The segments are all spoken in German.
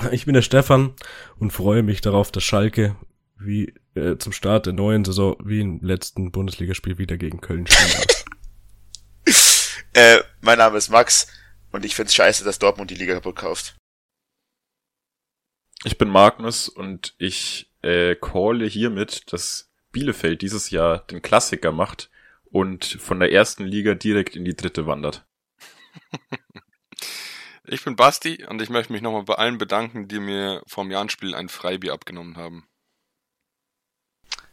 Ich bin der Stefan und freue mich darauf, dass Schalke wie äh, zum Start der neuen Saison wie im letzten Bundesligaspiel wieder gegen Köln spielen äh, mein Name ist Max und ich find's scheiße, dass Dortmund die Liga kaputt kauft. Ich bin Magnus und ich äh, calle hiermit, dass Bielefeld dieses Jahr den Klassiker macht und von der ersten Liga direkt in die dritte wandert. Ich bin Basti und ich möchte mich nochmal bei allen bedanken, die mir vom Jahrenspiel ein Freibier abgenommen haben.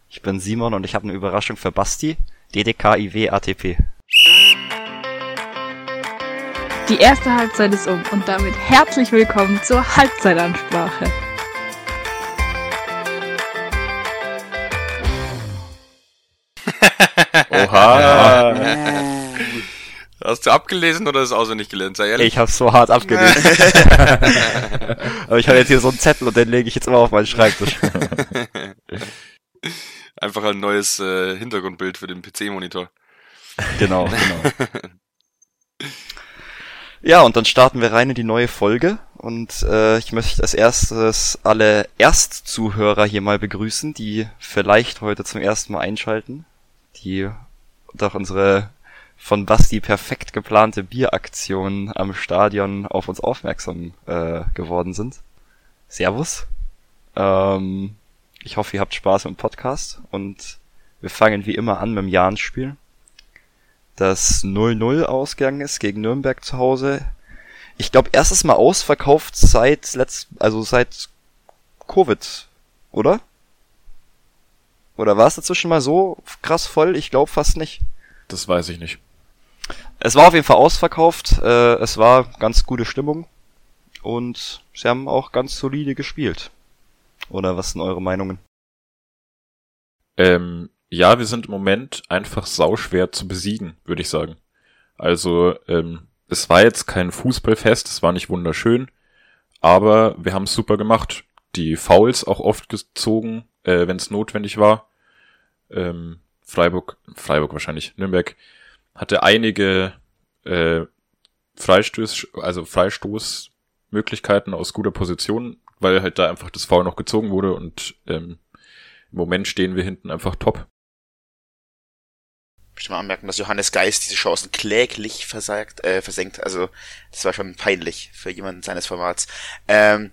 Ich bin Simon und ich habe eine Überraschung für Basti. DDKIW ATP. Die erste Halbzeit ist um und damit herzlich willkommen zur Halbzeitansprache. Oha. Hast du abgelesen oder ist es auswendig gelernt? Sei ehrlich. Ich hab's so hart abgelesen. Aber ich habe jetzt hier so einen Zettel und den lege ich jetzt immer auf meinen Schreibtisch. Einfach ein neues äh, Hintergrundbild für den PC-Monitor. Genau, genau. ja, und dann starten wir rein in die neue Folge. Und äh, ich möchte als erstes alle Erstzuhörer hier mal begrüßen, die vielleicht heute zum ersten Mal einschalten, die durch unsere von Basti perfekt geplante Bieraktion am Stadion auf uns aufmerksam äh, geworden sind. Servus. Ähm, ich hoffe, ihr habt Spaß im Podcast und wir fangen wie immer an mit dem Jahn-Spiel. Das 0-0 ausgegangen ist gegen Nürnberg zu Hause. Ich glaube, erstes Mal ausverkauft seit letzt, also seit Covid, oder? Oder war es dazwischen mal so krass voll? Ich glaube fast nicht. Das weiß ich nicht. Es war auf jeden Fall ausverkauft. Äh, es war ganz gute Stimmung. Und sie haben auch ganz solide gespielt. Oder was sind eure Meinungen? Ähm, ja, wir sind im Moment einfach sauschwer zu besiegen, würde ich sagen. Also, ähm, es war jetzt kein Fußballfest, es war nicht wunderschön, aber wir haben es super gemacht. Die Fouls auch oft gezogen, äh, wenn es notwendig war. Ähm, Freiburg, Freiburg wahrscheinlich, Nürnberg hatte einige äh, Freistoß, also Freistoßmöglichkeiten aus guter Position, weil halt da einfach das Foul noch gezogen wurde und ähm, im Moment stehen wir hinten einfach top. Ich möchte mal anmerken, dass Johannes Geist diese Chancen kläglich versagt, äh, versenkt. Also das war schon peinlich für jemanden seines Formats. Ähm,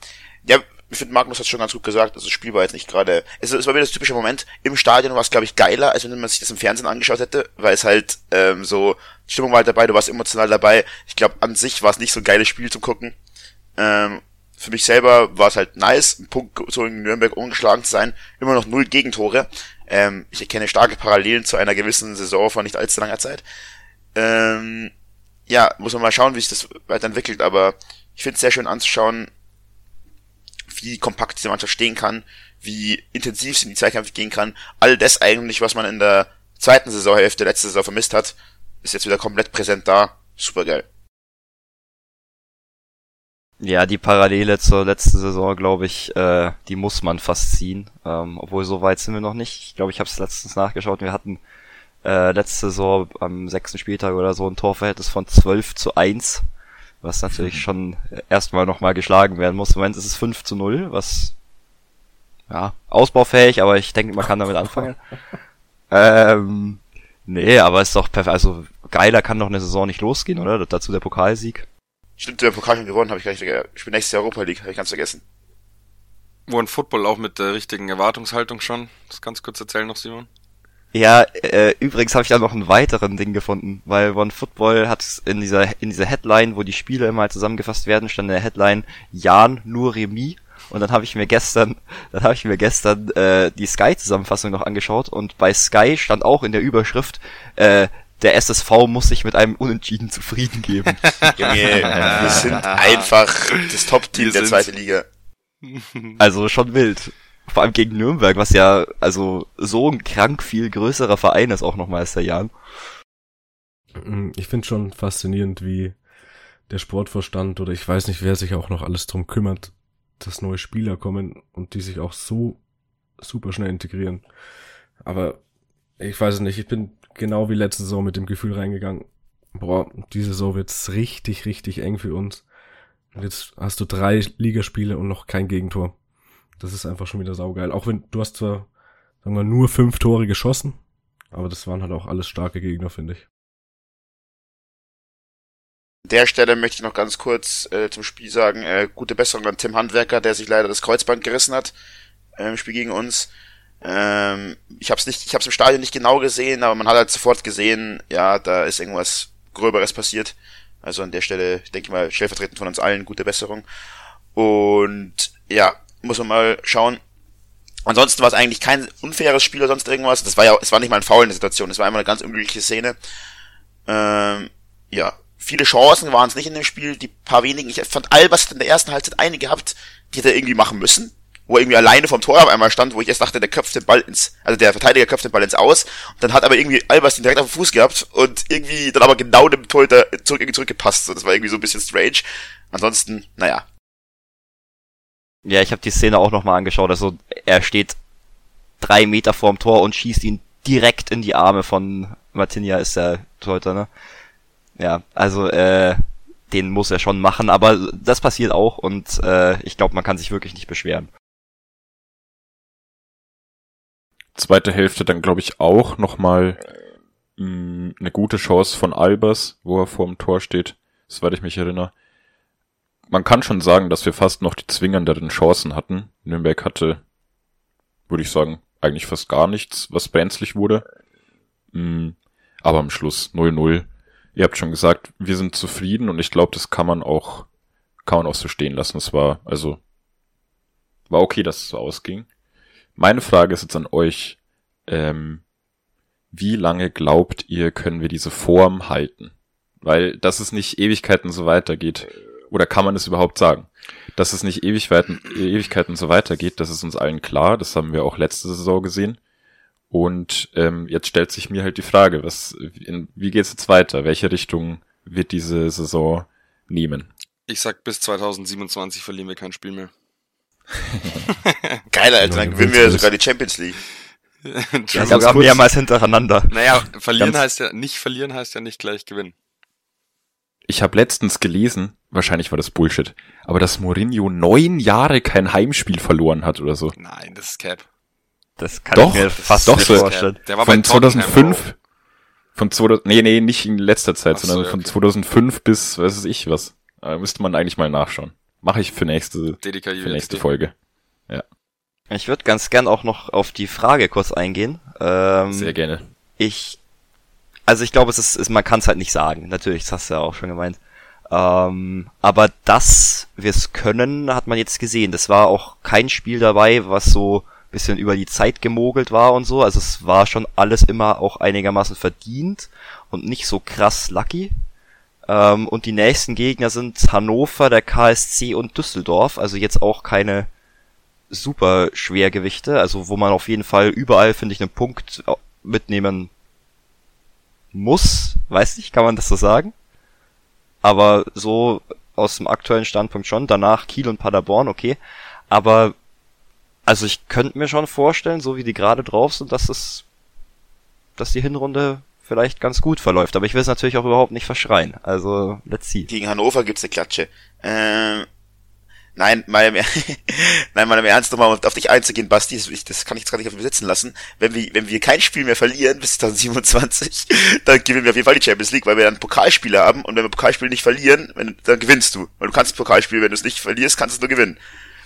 ja, ich finde, Magnus hat schon ganz gut gesagt, also das Spiel war jetzt nicht gerade, es, es war wieder das typische Moment, im Stadion war es, glaube ich, geiler, als wenn man sich das im Fernsehen angeschaut hätte, weil es halt ähm, so, Stimmung war halt dabei, du warst emotional dabei. Ich glaube, an sich war es nicht so ein geiles Spiel zu gucken. Ähm, für mich selber war es halt nice, ein Punkt so in Nürnberg ungeschlagen zu sein, immer noch null Gegentore. Ähm, ich erkenne starke Parallelen zu einer gewissen Saison von nicht allzu langer Zeit. Ähm, ja, muss man mal schauen, wie sich das weiterentwickelt, aber ich finde es sehr schön anzuschauen, wie kompakt diese Mannschaft stehen kann, wie intensiv sie in die Zweikämpfe gehen kann. All das eigentlich, was man in der zweiten Saisonhälfte letzte Saison vermisst hat, ist jetzt wieder komplett präsent da. Super geil. Ja, die Parallele zur letzten Saison, glaube ich, äh, die muss man fast ziehen. Ähm, obwohl so weit sind wir noch nicht. Ich glaube, ich habe es letztens nachgeschaut. Wir hatten äh, letzte Saison am sechsten Spieltag oder so ein Torverhältnis von 12 zu 1 was natürlich schon erstmal nochmal geschlagen werden muss. Im Moment ist es 5 zu 0, was ja, ausbaufähig, aber ich denke, man kann damit anfangen. ähm, nee, aber ist doch perfekt. Also geiler kann doch eine Saison nicht losgehen, oder? Dazu der Pokalsieg. Stimmt, der Pokal schon gewonnen, habe ich gar nicht vergessen. Ich bin nächstes Jahr Europa League, habe ich ganz vergessen. One Football auch mit der richtigen Erwartungshaltung schon. Das ganz kurz erzählen noch, Simon. Ja, äh, übrigens habe ich da noch einen weiteren Ding gefunden, weil One Football hat in dieser in dieser Headline, wo die Spiele immer zusammengefasst werden, stand in der Headline Jan nur Remis und dann habe ich mir gestern, dann habe ich mir gestern äh, die Sky Zusammenfassung noch angeschaut und bei Sky stand auch in der Überschrift äh, der SSV muss sich mit einem Unentschieden zufrieden geben. Junge, wir sind einfach das Top-Team der zweiten Liga. Also schon wild. Vor allem gegen Nürnberg, was ja also so ein krank viel größerer Verein ist auch der Jan. Mm, ich finde schon faszinierend, wie der Sportverstand oder ich weiß nicht, wer sich auch noch alles drum kümmert, dass neue Spieler kommen und die sich auch so super schnell integrieren. Aber ich weiß es nicht, ich bin genau wie letzte Saison mit dem Gefühl reingegangen, boah, diese Saison wird's richtig, richtig eng für uns. Und jetzt hast du drei Ligaspiele und noch kein Gegentor. Das ist einfach schon wieder saugeil. Auch wenn du hast zwar, sagen wir, nur fünf Tore geschossen, aber das waren halt auch alles starke Gegner, finde ich. An der Stelle möchte ich noch ganz kurz äh, zum Spiel sagen, äh, gute Besserung an Tim Handwerker, der sich leider das Kreuzband gerissen hat äh, im Spiel gegen uns. Ähm, ich habe es nicht, ich habe es im Stadion nicht genau gesehen, aber man hat halt sofort gesehen, ja, da ist irgendwas Gröberes passiert. Also an der Stelle, denke ich mal, stellvertretend von uns allen gute Besserung. Und ja, muss man mal schauen. Ansonsten war es eigentlich kein unfaires Spiel oder sonst irgendwas. Das war ja, es war nicht mal ein Foul in der Situation. Es war einfach eine ganz unglückliche Szene. Ähm, ja, viele Chancen waren es nicht in dem Spiel. Die paar wenigen. Ich fand Albers in der ersten Halbzeit eine gehabt, die hätte er irgendwie machen müssen. Wo er irgendwie alleine vom Tor auf einmal stand, wo ich erst dachte, der köpft den Ball ins, also der Verteidiger köpft den Ball ins Aus. Und dann hat aber irgendwie Albers den direkt auf den Fuß gehabt und irgendwie dann aber genau dem Torhüter zurück, irgendwie zurückgepasst. So, das war irgendwie so ein bisschen strange. Ansonsten, naja, Ja, ich habe die Szene auch nochmal angeschaut. Also er steht drei Meter vorm Tor und schießt ihn direkt in die Arme von Martinia ist der Torhüter, ne? Ja, also äh, den muss er schon machen, aber das passiert auch und äh, ich glaube, man kann sich wirklich nicht beschweren. Zweite Hälfte dann, glaube ich, auch nochmal mh, eine gute Chance von Albers, wo er vorm Tor steht, soweit ich mich erinnere. Man kann schon sagen, dass wir fast noch die zwingenderen Chancen hatten. Nürnberg hatte, würde ich sagen, eigentlich fast gar nichts, was brenzlig wurde. Mh, aber am Schluss 0-0. Ihr habt schon gesagt, wir sind zufrieden und ich glaube, das kann man auch, kann man auch so stehen lassen. Es war, also, war okay, dass es so ausging. Meine Frage ist jetzt an euch, ähm, wie lange glaubt ihr, können wir diese Form halten? Weil, dass es nicht Ewigkeiten so weitergeht, oder kann man es überhaupt sagen? Dass es nicht Ewigkeiten, Ewigkeiten so weitergeht, das ist uns allen klar, das haben wir auch letzte Saison gesehen. Und ähm, jetzt stellt sich mir halt die Frage, was, in, wie geht's jetzt weiter? Welche Richtung wird diese Saison nehmen? Ich sag, bis 2027 verlieren wir kein Spiel mehr. Geil, Alter, dann gewinnen wir sogar die Champions League. Ja, sogar mehrmals hintereinander. naja, verlieren Ganz- heißt ja, nicht verlieren heißt ja nicht gleich gewinnen. Ich habe letztens gelesen, wahrscheinlich war das Bullshit, aber dass Mourinho neun Jahre kein Heimspiel verloren hat oder so. Nein, das ist Cap. Das kann Doch, ich mir fast doch nicht so. vorstellen. Der war von bei Tottenham 2005, von 2000, nee, nee, nicht in letzter Zeit, Ach so, sondern ja, von okay. 2005 bis, was weiß ich was. Da müsste man eigentlich mal nachschauen. Mache ich für nächste, für nächste. Folge. Ich würde ganz gern auch noch auf die Frage kurz eingehen. Ähm, Sehr gerne. ich, also ich glaube, es ist, ist man kann es halt nicht sagen. Natürlich, das hast du ja auch schon gemeint. Ähm, aber dass wir es können, hat man jetzt gesehen. Das war auch kein Spiel dabei, was so bisschen über die Zeit gemogelt war und so. Also es war schon alles immer auch einigermaßen verdient und nicht so krass lucky. Ähm, und die nächsten Gegner sind Hannover, der KSC und Düsseldorf. Also jetzt auch keine super Schwergewichte, also wo man auf jeden Fall überall, finde ich, einen Punkt mitnehmen muss. Weiß nicht, kann man das so sagen? Aber so aus dem aktuellen Standpunkt schon. Danach Kiel und Paderborn, okay. Aber also ich könnte mir schon vorstellen, so wie die gerade drauf sind, dass es, dass die Hinrunde vielleicht ganz gut verläuft. Aber ich will es natürlich auch überhaupt nicht verschreien. Also let's see. Gegen Hannover gibt's eine Klatsche. Ähm, nein, mal im, nein, mal im Ernst nochmal um auf dich einzugehen, Basti, das, kann ich jetzt gar nicht auf mir sitzen lassen. Wenn wir, wenn wir kein Spiel mehr verlieren bis 2027, dann gewinnen wir auf jeden Fall die Champions League, weil wir dann Pokalspiele haben und wenn wir Pokalspiele nicht verlieren, dann gewinnst du. Weil du kannst Pokalspiel, wenn du es nicht verlierst, kannst du es nur gewinnen.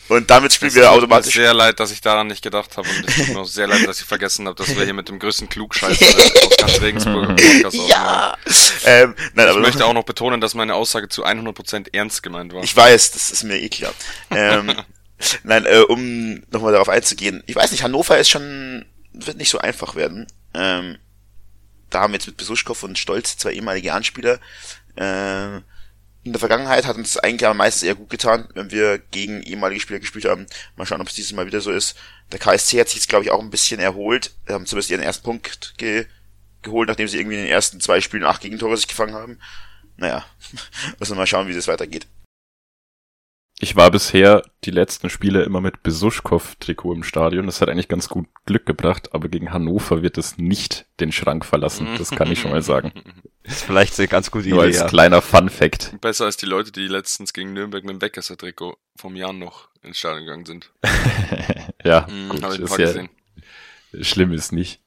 Und damit spielen Es wir tut mir automatisch. sehr leid, dass ich daran nicht gedacht habe und es tut mir auch sehr leid, dass ich vergessen habe, dass wir hier mit dem größten Klugscheißer aus ganz Regensburg im Podcast. Ja! Ähm, nein, Ich möchte auch noch betonen, dass meine Aussage zu 100% ernst gemeint war. Ich weiß, das ist mir eh klar. Ähm, nein, äh, um nochmal darauf einzugehen. Ich weiß nicht, Hannover ist schon, wird nicht so einfach werden. Ähm, da haben wir jetzt mit Besuschkow und Stolz zwei ehemalige Anspieler. Ähm, in der Vergangenheit hat uns eigentlich aber meistens eher gut getan, wenn wir gegen ehemalige Spieler gespielt haben. Mal schauen, ob es dieses Mal wieder so ist. Der KSC hat sich jetzt, glaube ich, auch ein bisschen erholt. Wir haben zumindest ihren ersten Punkt ge geholt, nachdem sie irgendwie in den ersten zwei Spielen acht Gegentore sich gefangen haben. Naja, müssen wir mal schauen, wie das weitergeht. Ich war bisher die letzten Spiele immer mit Besuschkow-Trikot im Stadion. Das hat eigentlich ganz gut Glück gebracht, aber gegen Hannover wird es nicht den Schrank verlassen. Das kann ich schon mal sagen. ist vielleicht eine ganz gute Nur Idee. als Ja. kleiner Fun-Fact. Besser als die Leute, die letztens gegen Nürnberg mit dem Weckesser-Trikot vom Jan noch ins Stadion gegangen sind. ja, Mhm, gut, ist ja, gesehen. schlimm ist nicht.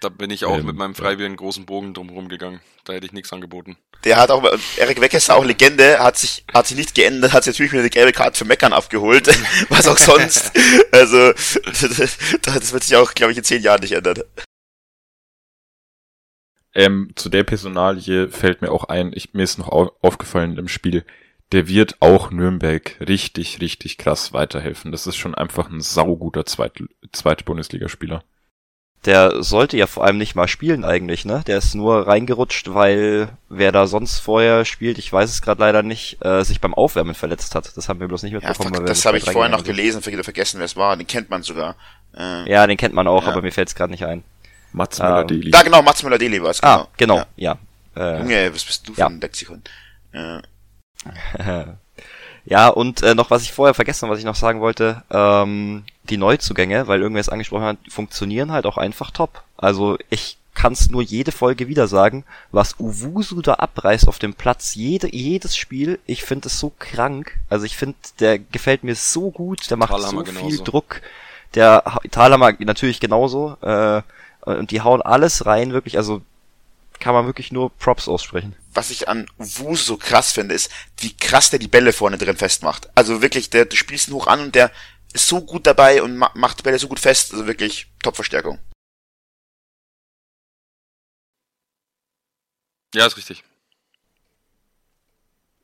Da bin ich auch Ähm, mit meinem freiwilligen großen Bogen drumherum gegangen. Da hätte ich nichts angeboten. Der hat auch, Erik Weckesser, auch Legende, hat sich, hat sich nicht geändert, hat sich natürlich wieder eine gelbe Karte für Meckern abgeholt. Was auch sonst. Also, das wird sich auch, glaube ich, in zehn Jahren nicht ändern. Ähm, zu der Personalie fällt mir auch ein, ich, mir ist noch au aufgefallen im Spiel, der wird auch Nürnberg richtig, richtig krass weiterhelfen. Das ist schon einfach ein sauguter Zweit zweite Bundesligaspieler. Der sollte ja vor allem nicht mal spielen eigentlich, ne? Der ist nur reingerutscht, weil wer da sonst vorher spielt, ich weiß es gerade leider nicht, äh, sich beim Aufwärmen verletzt hat. Das haben wir bloß nicht Ja, mitbekommen. fuck, weil wir das habe ich vorher noch gelesen, verge- vergessen, wer es war. Den kennt man sogar. Äh. Ja, den kennt man auch, Ja. aber mir fällt es gerade nicht ein. Mats Ähm, Müller-Deli. Da genau, Mats Müller-Deli war es. Ah, genau, ja. Äh, Junge, was bist du für Ja. ein Lexikon? Äh, Ja, und äh, noch was ich vorher vergessen habe, was ich noch sagen wollte, ähm, die Neuzugänge, weil irgendwer es angesprochen hat, funktionieren halt auch einfach top. Also ich kann es nur jede Folge wieder sagen, was Uwusu da abreißt auf dem Platz, jede, jedes Spiel, ich finde es so krank. Also ich finde, der gefällt mir so gut, der macht Thalhammer so viel genauso. Druck. Der Ha- Thalhammer natürlich genauso. Äh, und die hauen alles rein, wirklich, also kann man wirklich nur Props aussprechen. was ich an Wus so krass finde, ist, wie krass der die Bälle vorne drin festmacht. Also wirklich, der, du spielst ihn hoch an und der ist so gut dabei und ma macht die Bälle so gut fest. Also wirklich Top-Verstärkung. Ja, ist richtig.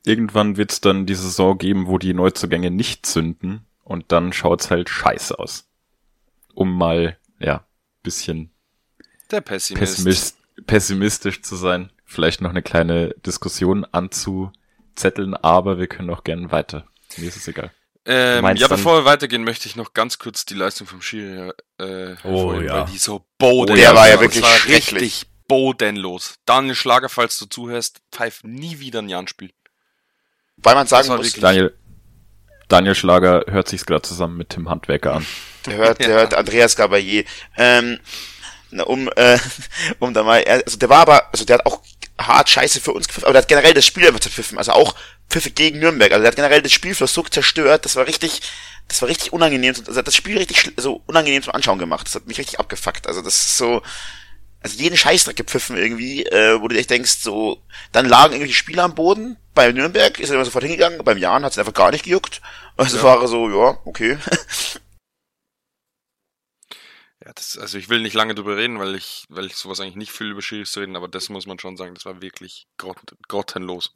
Irgendwann wird's dann die Saison geben, wo die Neuzugänge nicht zünden und dann schaut's halt scheiße aus. Um mal, ja, bisschen Der Pessimist. pessimist, pessimistisch zu sein. Vielleicht noch eine kleine Diskussion anzuzetteln, aber wir können auch gerne weiter. Mir ist es egal. Ähm, ja, bevor wir weitergehen, möchte ich noch ganz kurz die Leistung vom Schiri äh, Oh, ja. weil die so bodenlos Der war ja wirklich war richtig bodenlos. Daniel Schlager, falls du zuhörst, pfeif nie wieder ein Jan-Spiel. Weil man sagen muss, Daniel, Daniel Schlager hört sich's gerade zusammen mit Tim Handwerker an. der hört, der hört Andreas Gabayé. Ähm, na, um, äh, um da mal, er- also der war aber, also der hat auch hart Scheiße für uns gepfiffen, aber der hat generell das Spiel einfach zerpfiffen, also auch Pfiffe gegen Nürnberg, also der hat generell das Spielfluss so zerstört, das war richtig, das war richtig unangenehm, also hat das Spiel richtig so unangenehm zum Anschauen gemacht, das hat mich richtig abgefuckt, also das ist so, also jeden Scheißdreck gepfiffen irgendwie, äh, wo du echt denkst, so, dann lagen irgendwelche Spieler am Boden, bei Nürnberg ist er immer sofort hingegangen, beim Jan hat es einfach gar nicht gejuckt, also Ja. war er so, ja, okay. Ja, das, also ich will nicht lange drüber reden, weil ich, weil ich sowas eigentlich nicht viel über Schiris zu reden, aber das muss man schon sagen, das war wirklich grott, grottenlos.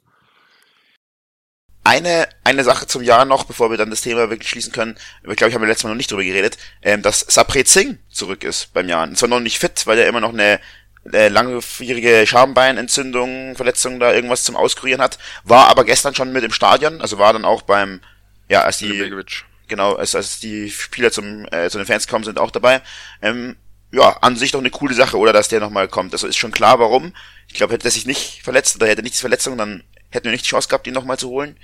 Eine, eine Sache zum Jahr noch, bevor wir dann das Thema wirklich schließen können. Ich glaube, ich habe letztes Mal noch nicht drüber geredet, ähm, dass Sapre Singh zurück ist beim Jahr. Zwar noch nicht fit, weil er immer noch eine, eine langwierige Schambeinentzündung, Verletzung da irgendwas zum Auskurieren hat, war aber gestern schon mit im Stadion, also war dann auch beim, ja, als die, Begovic. Genau, als, als die Spieler zum, äh, zu den Fans kommen, sind auch dabei. Ähm, ja, an sich doch eine coole Sache, oder dass der nochmal kommt. Also ist schon klar, warum. Ich glaube, hätte er sich nicht verletzt oder hätte nicht die Verletzung, dann hätten wir nicht die Chance gehabt, ihn nochmal zu holen.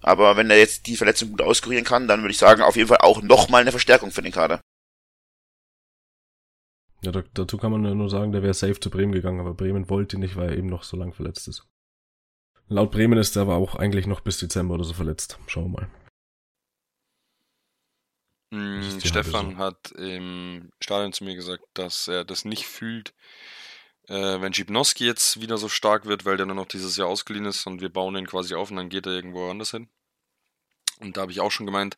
Aber wenn er jetzt die Verletzung gut auskurieren kann, dann würde ich sagen, auf jeden Fall auch nochmal eine Verstärkung für den Kader. Ja, da, dazu kann man nur sagen, der wäre safe zu Bremen gegangen, aber Bremen wollte ihn nicht, weil er eben noch so lang verletzt ist. Laut Bremen ist er aber auch eigentlich noch bis Dezember oder so verletzt. Schauen wir mal. Die Stefan halbe hat im Stadion zu mir gesagt, dass er das nicht fühlt, äh, wenn Schipnowski jetzt wieder so stark wird, weil der nur noch dieses Jahr ausgeliehen ist und wir bauen ihn quasi auf und dann geht er irgendwo anders hin. Und da habe ich auch schon gemeint,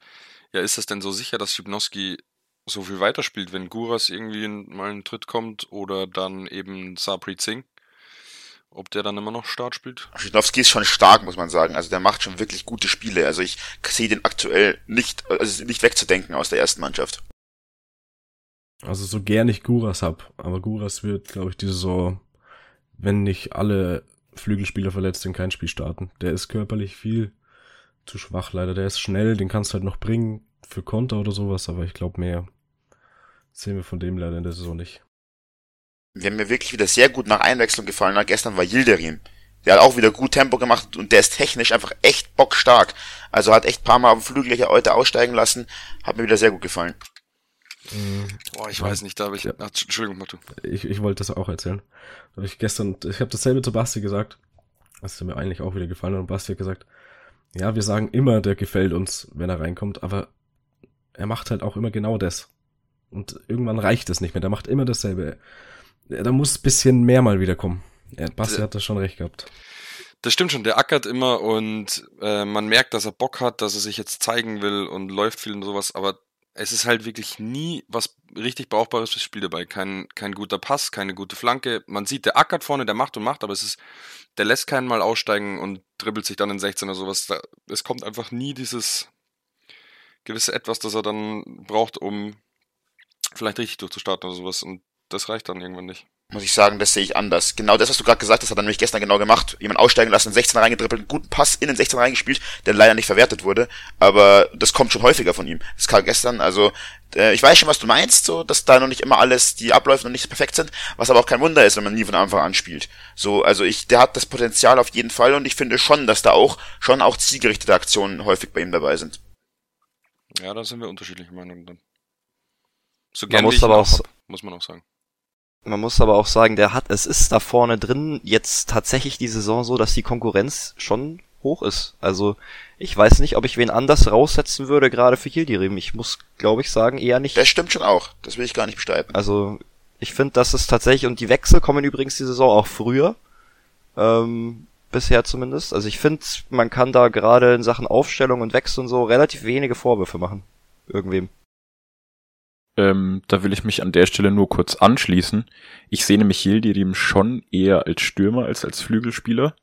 ja, ist das denn so sicher, dass Schipnowski so viel weiterspielt, wenn Guras irgendwie mal einen Tritt kommt oder dann eben Sapri Singh? Ob der dann immer noch Start spielt? Schidlowski ist schon stark, muss man sagen. Also der macht schon wirklich gute Spiele. Also ich sehe den aktuell nicht, also nicht wegzudenken aus der ersten Mannschaft. Also so gern ich Guras hab, aber Guras wird, glaube ich, diese Saison, wenn nicht alle Flügelspieler verletzt sind, kein Spiel starten. Der ist körperlich viel zu schwach leider. Der ist schnell, den kannst du halt noch bringen für Konter oder sowas, aber ich glaube mehr sehen wir von dem leider in der Saison nicht. Wer mir wirklich wieder sehr gut nach Einwechslung gefallen hat, gestern war Yildirim. der hat auch wieder gut Tempo gemacht und der ist technisch einfach echt bockstark. Also hat echt paar Mal auf dem Flügel hier heute aussteigen lassen. Hat mir wieder sehr gut gefallen. Boah, ich weiß nicht, da habe ich. Ja. Ach, Entschuldigung, Matu. Ich, ich wollte das auch erzählen. Da hab ich gestern, ich habe dasselbe zu Basti gesagt. Das ist mir eigentlich auch wieder gefallen. Und Basti hat gesagt, ja, wir sagen immer, der gefällt uns, wenn er reinkommt, aber er macht halt auch immer genau das. Und irgendwann reicht es nicht mehr. Der macht immer dasselbe. Da muss ein bisschen mehr mal wieder kommen. Ja, Basti hat da schon recht gehabt. Das stimmt schon, der ackert immer und äh, man merkt, dass er Bock hat, dass er sich jetzt zeigen will und läuft viel und sowas, aber es ist halt wirklich nie was richtig Brauchbares fürs Spiel dabei. Kein, kein guter Pass, keine gute Flanke. Man sieht, der ackert vorne, der macht und macht, aber es ist, der lässt keinen mal aussteigen und dribbelt sich dann in 16 oder sowas. Da, es kommt einfach nie dieses gewisse Etwas, das er dann braucht, um vielleicht richtig durchzustarten oder sowas. Und das reicht dann irgendwann nicht. Muss ich sagen, das sehe ich anders. Genau das, was du gerade gesagt hast, hat er nämlich gestern genau gemacht. Jemand aussteigen lassen, in 16 reingedribbelt, einen guten Pass in den 16 reingespielt, der leider nicht verwertet wurde. Aber das kommt schon häufiger von ihm. Das kam gestern, also äh, ich weiß schon, was du meinst, so, dass da noch nicht immer alles, die Abläufe noch nicht perfekt sind, was aber auch kein Wunder ist, wenn man nie von Anfang an spielt. So, also ich, der hat das Potenzial auf jeden Fall und ich finde schon, dass da auch schon auch zielgerichtete Aktionen häufig bei ihm dabei sind. Ja, da sind wir unterschiedliche Meinungen dann. So Man muss aber auch auch- hab, muss man auch sagen. Man muss aber auch sagen, der hat, es ist da vorne drin jetzt tatsächlich die Saison so, dass die Konkurrenz schon hoch ist. Also ich weiß nicht, ob ich wen anders raussetzen würde, gerade für Hildirim. Ich muss, glaube ich, sagen, eher nicht. Das stimmt schon auch. Das will ich gar nicht bestreiten. Also ich finde, dass es tatsächlich, und die Wechsel kommen übrigens die Saison auch früher, ähm, bisher zumindest. Also ich finde, man kann da gerade in Sachen Aufstellung und Wechsel und so relativ wenige Vorwürfe machen. Irgendwem. Ähm, da will ich mich an der Stelle nur kurz anschließen. Ich sehe nämlich Yildirim schon eher als Stürmer als als Flügelspieler.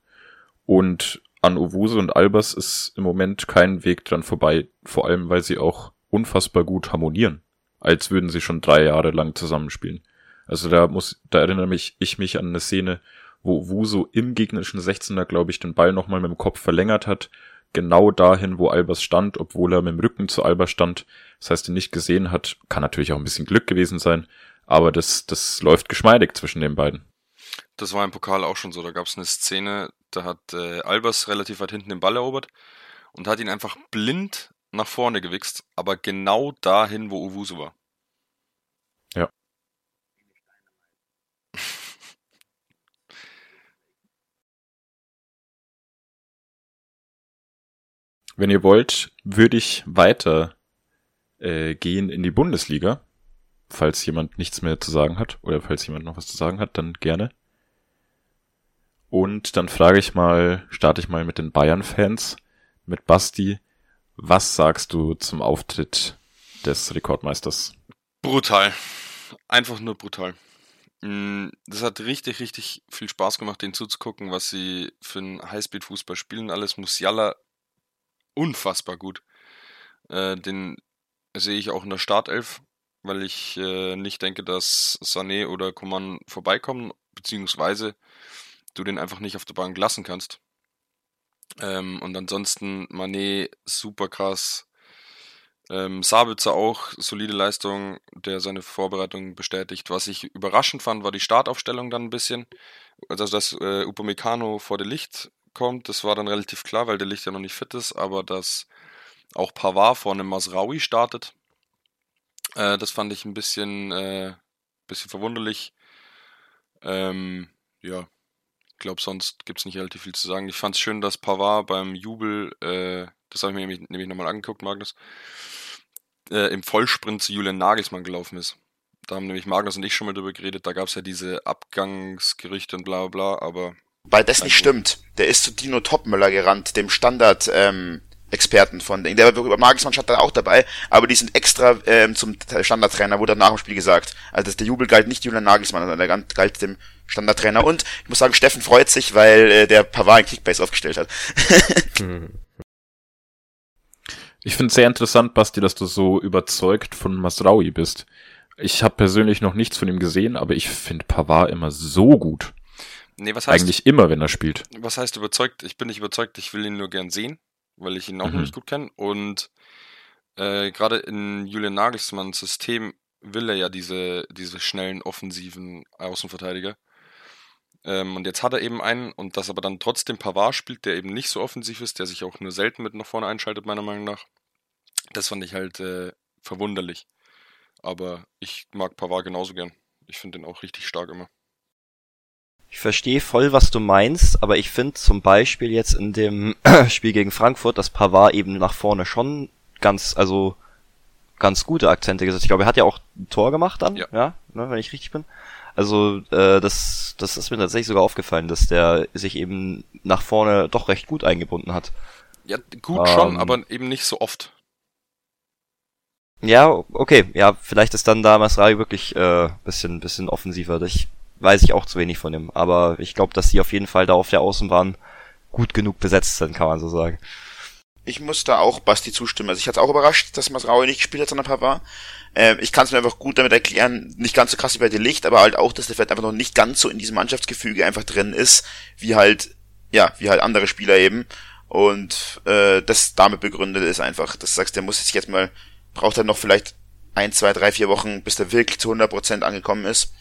Und an Owusu und Albers ist im Moment kein Weg dran vorbei, vor allem weil sie auch unfassbar gut harmonieren, als würden sie schon drei Jahre lang zusammenspielen. Also da muss, da erinnere mich ich mich an eine Szene, wo Owusu im gegnerischen 16er, glaube ich, den Ball nochmal mit dem Kopf verlängert hat, genau dahin, wo Albers stand, obwohl er mit dem Rücken zu Albers stand. Das heißt, ihn nicht gesehen hat, kann natürlich auch ein bisschen Glück gewesen sein, aber das, das läuft geschmeidig zwischen den beiden. Das war im Pokal auch schon so. Da gab es eine Szene, da hat äh, Albers relativ weit hinten den Ball erobert und hat ihn einfach blind nach vorne gewichst, aber genau dahin, wo Owusu war. Ja. Wenn ihr wollt, würde ich weiter äh, gehen in die Bundesliga. Falls jemand nichts mehr zu sagen hat oder falls jemand noch was zu sagen hat, dann gerne. Und dann frage ich mal, starte ich mal mit den Bayern-Fans, mit Basti. Was sagst du zum Auftritt des Rekordmeisters? Brutal. Einfach nur brutal. Mm, Das hat richtig, richtig viel Spaß gemacht, denen zuzugucken, was sie für einen Highspeed-Fußball spielen. Alles Musiala unfassbar gut. Äh, den sehe ich auch in der Startelf, weil ich äh, nicht denke, dass Sané oder Coman vorbeikommen, beziehungsweise du den einfach nicht auf der Bank lassen kannst. Ähm, und ansonsten Mané super krass. Ähm, Sabitzer auch, solide Leistung, der seine Vorbereitung bestätigt. Was ich überraschend fand, war die Startaufstellung dann ein bisschen. Also, dass äh, Upamecano vor der Licht kommt, das war dann relativ klar, weil der Licht ja noch nicht fit ist, aber dass auch Pavard vorne Masraoui startet, äh, das fand ich ein bisschen, äh, bisschen verwunderlich. Ähm, ja, ich glaube, sonst gibt es nicht relativ viel zu sagen. Ich fand es schön, dass Pavard beim Jubel, äh, das habe ich mir nämlich, nämlich nochmal angeguckt, Magnus, äh, im Vollsprint zu Julian Nagelsmann gelaufen ist. Da haben nämlich Magnus und ich schon mal drüber geredet. Da gab es ja diese Abgangsgerüchte und bla bla, aber Weil das nicht stimmt. Der ist zu Dino Topmüller gerannt, dem Standard, ähm, Experten von denen. Der war Magismann stand da auch dabei, aber die sind extra ähm, zum Standardtrainer, wurde nach dem Spiel gesagt. Also das, der Jubel galt nicht Julian Nagelsmann, sondern der galt- dem Standardtrainer. Und ich muss sagen, Steffen freut sich, weil äh, der Pavard in Kickbase aufgestellt hat. Hm. Ich finde es sehr interessant, Basti, dass du so überzeugt von Masraui bist. Ich habe persönlich noch nichts von ihm gesehen, aber ich finde Pavard immer so gut. Nee, was heißt, Eigentlich immer, wenn er spielt. was heißt überzeugt? Ich bin nicht überzeugt, ich will ihn nur gern sehen, weil ich ihn auch Mhm. noch nicht gut kenne. Und äh, gerade in Julian Nagelsmanns System will er ja diese, diese schnellen, offensiven Außenverteidiger. Ähm, und jetzt hat er eben einen und dass aber dann trotzdem Pavard spielt, der eben nicht so offensiv ist, der sich auch nur selten mit nach vorne einschaltet, meiner Meinung nach. Das fand ich halt äh, verwunderlich. Aber ich mag Pavard genauso gern. Ich finde den auch richtig stark immer. Ich verstehe voll, was du meinst, aber ich finde zum Beispiel jetzt in dem Spiel gegen Frankfurt, dass Pavard eben nach vorne schon ganz, also ganz gute Akzente gesetzt. Ich glaube, er hat ja auch ein Tor gemacht dann, Ja. ja ne, wenn ich richtig bin. Also äh, das, das ist mir tatsächlich sogar aufgefallen, dass der sich eben nach vorne doch recht gut eingebunden hat. Ja, gut schon, Ähm. aber eben nicht so oft. Ja, okay, ja, vielleicht ist dann da Masrai wirklich äh, bisschen, bisschen offensiver. Ich weiß ich auch zu wenig von ihm, aber ich glaube, dass sie auf jeden Fall da auf der Außenbahn gut genug besetzt sind, kann man so sagen. Ich muss da auch Basti zustimmen. Also ich hatte auch überrascht, dass Masraui nicht gespielt hat, sondern Pavard. Ähm, ich kann es mir einfach gut damit erklären, nicht ganz so krass wie bei Licht, aber halt auch, dass der vielleicht einfach noch nicht ganz so in diesem Mannschaftsgefüge einfach drin ist, wie halt, ja, wie halt andere Spieler eben. Und äh, das damit begründet ist einfach, dass du sagst, der muss sich jetzt mal, braucht er noch vielleicht ein, zwei, drei, vier Wochen, bis der wirklich zu 100% angekommen ist.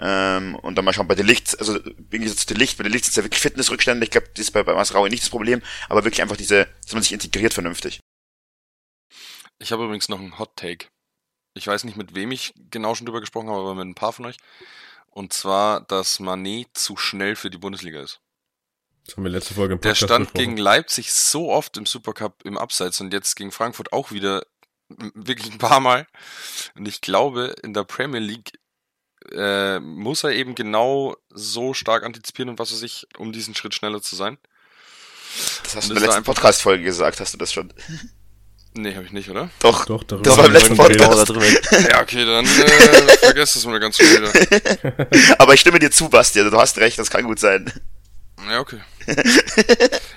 Ähm, und dann mal schauen bei der Licht, also im Gegensatz zu der Licht, bei der Licht sind ja wirklich Fitnessrückstände, ich glaube, das ist bei, bei Masraui nicht das Problem, aber wirklich einfach diese, dass man sich integriert vernünftig. Ich habe übrigens noch einen Hot Take. Ich weiß nicht, mit wem ich genau schon drüber gesprochen habe, aber mit ein paar von euch. Und zwar, dass Manet zu schnell für die Bundesliga ist. Das haben wir letzte Folge im Der Podcast stand besprochen. gegen Leipzig so oft im Supercup im Abseits und jetzt gegen Frankfurt auch wieder wirklich ein paar Mal. Und ich glaube, in der Premier League äh, muss er eben genau so stark antizipieren und was weiß ich, um diesen Schritt schneller zu sein. Das hast Und du in der letzten Podcast-Folge gesagt, hast du das schon? Nee, habe ich nicht, oder? Doch. Doch, darüber Das war im letzten Podcast. Ja, okay, dann äh, vergesst das mal ganz schnell wieder. Aber ich stimme dir zu, Basti, also du hast recht, das kann gut sein. Ja, okay.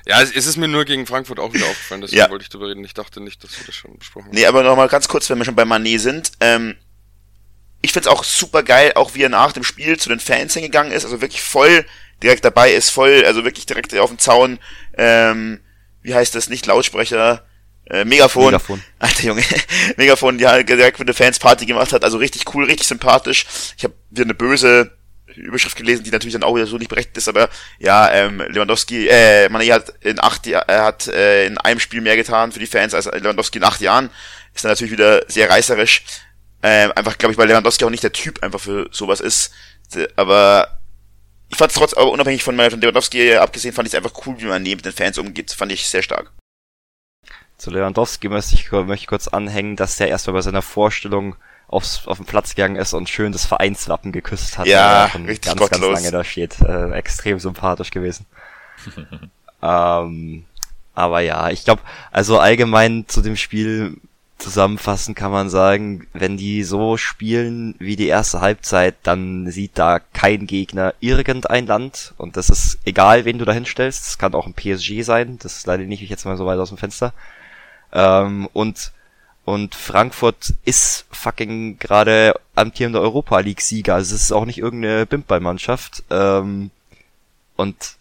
ja, es, es ist mir nur gegen Frankfurt auch wieder aufgefallen, deswegen Ja. wollte ich darüber reden. Ich dachte nicht, dass wir das schon besprochen haben. Nee, aber nochmal ganz kurz, wenn wir schon bei Manet sind. Ähm, ich find's auch super geil, auch wie er nach dem Spiel zu den Fans hingegangen ist, also wirklich voll direkt dabei ist, voll, also wirklich direkt auf dem Zaun, ähm, wie heißt das, nicht Lautsprecher, äh, Megafon. Megafon. Alter Junge, Megafon, die halt direkt mit den Fans Party gemacht hat, also richtig cool, richtig sympathisch. Ich habe wieder eine böse Überschrift gelesen, die natürlich dann auch wieder so nicht berechtigt ist, aber ja, ähm, Lewandowski, äh, Mané hat in acht, er hat äh, in einem Spiel mehr getan für die Fans als Lewandowski in acht Jahren. Ist dann natürlich wieder sehr reißerisch. Ähm, einfach, glaube ich, weil Lewandowski auch nicht der Typ einfach für sowas ist. Aber ich fand es trotz, aber unabhängig von, von Lewandowski abgesehen, fand ich es einfach cool, wie man mit den Fans umgeht. Fand ich sehr stark. Zu Lewandowski möchte ich, möchte ich kurz anhängen, dass der erstmal bei seiner Vorstellung aufs, auf den Platz gegangen ist und schön das Vereinswappen geküsst hat. Ja, richtig ganz, gottlos. ganz lange da steht. Äh, extrem sympathisch gewesen. ähm, aber ja, ich glaube, also allgemein zu dem Spiel zusammenfassend kann man sagen, wenn die so spielen wie die erste Halbzeit, dann sieht da kein Gegner irgendein Land und das ist egal, wen du da hinstellst. Das kann auch ein PSG sein, das leider nicht ich jetzt mal so weit aus dem Fenster. Ähm, und und Frankfurt ist fucking gerade amtierender Europa League Sieger. Also es ist auch nicht irgendeine Bimballmannschaft. Ähm, und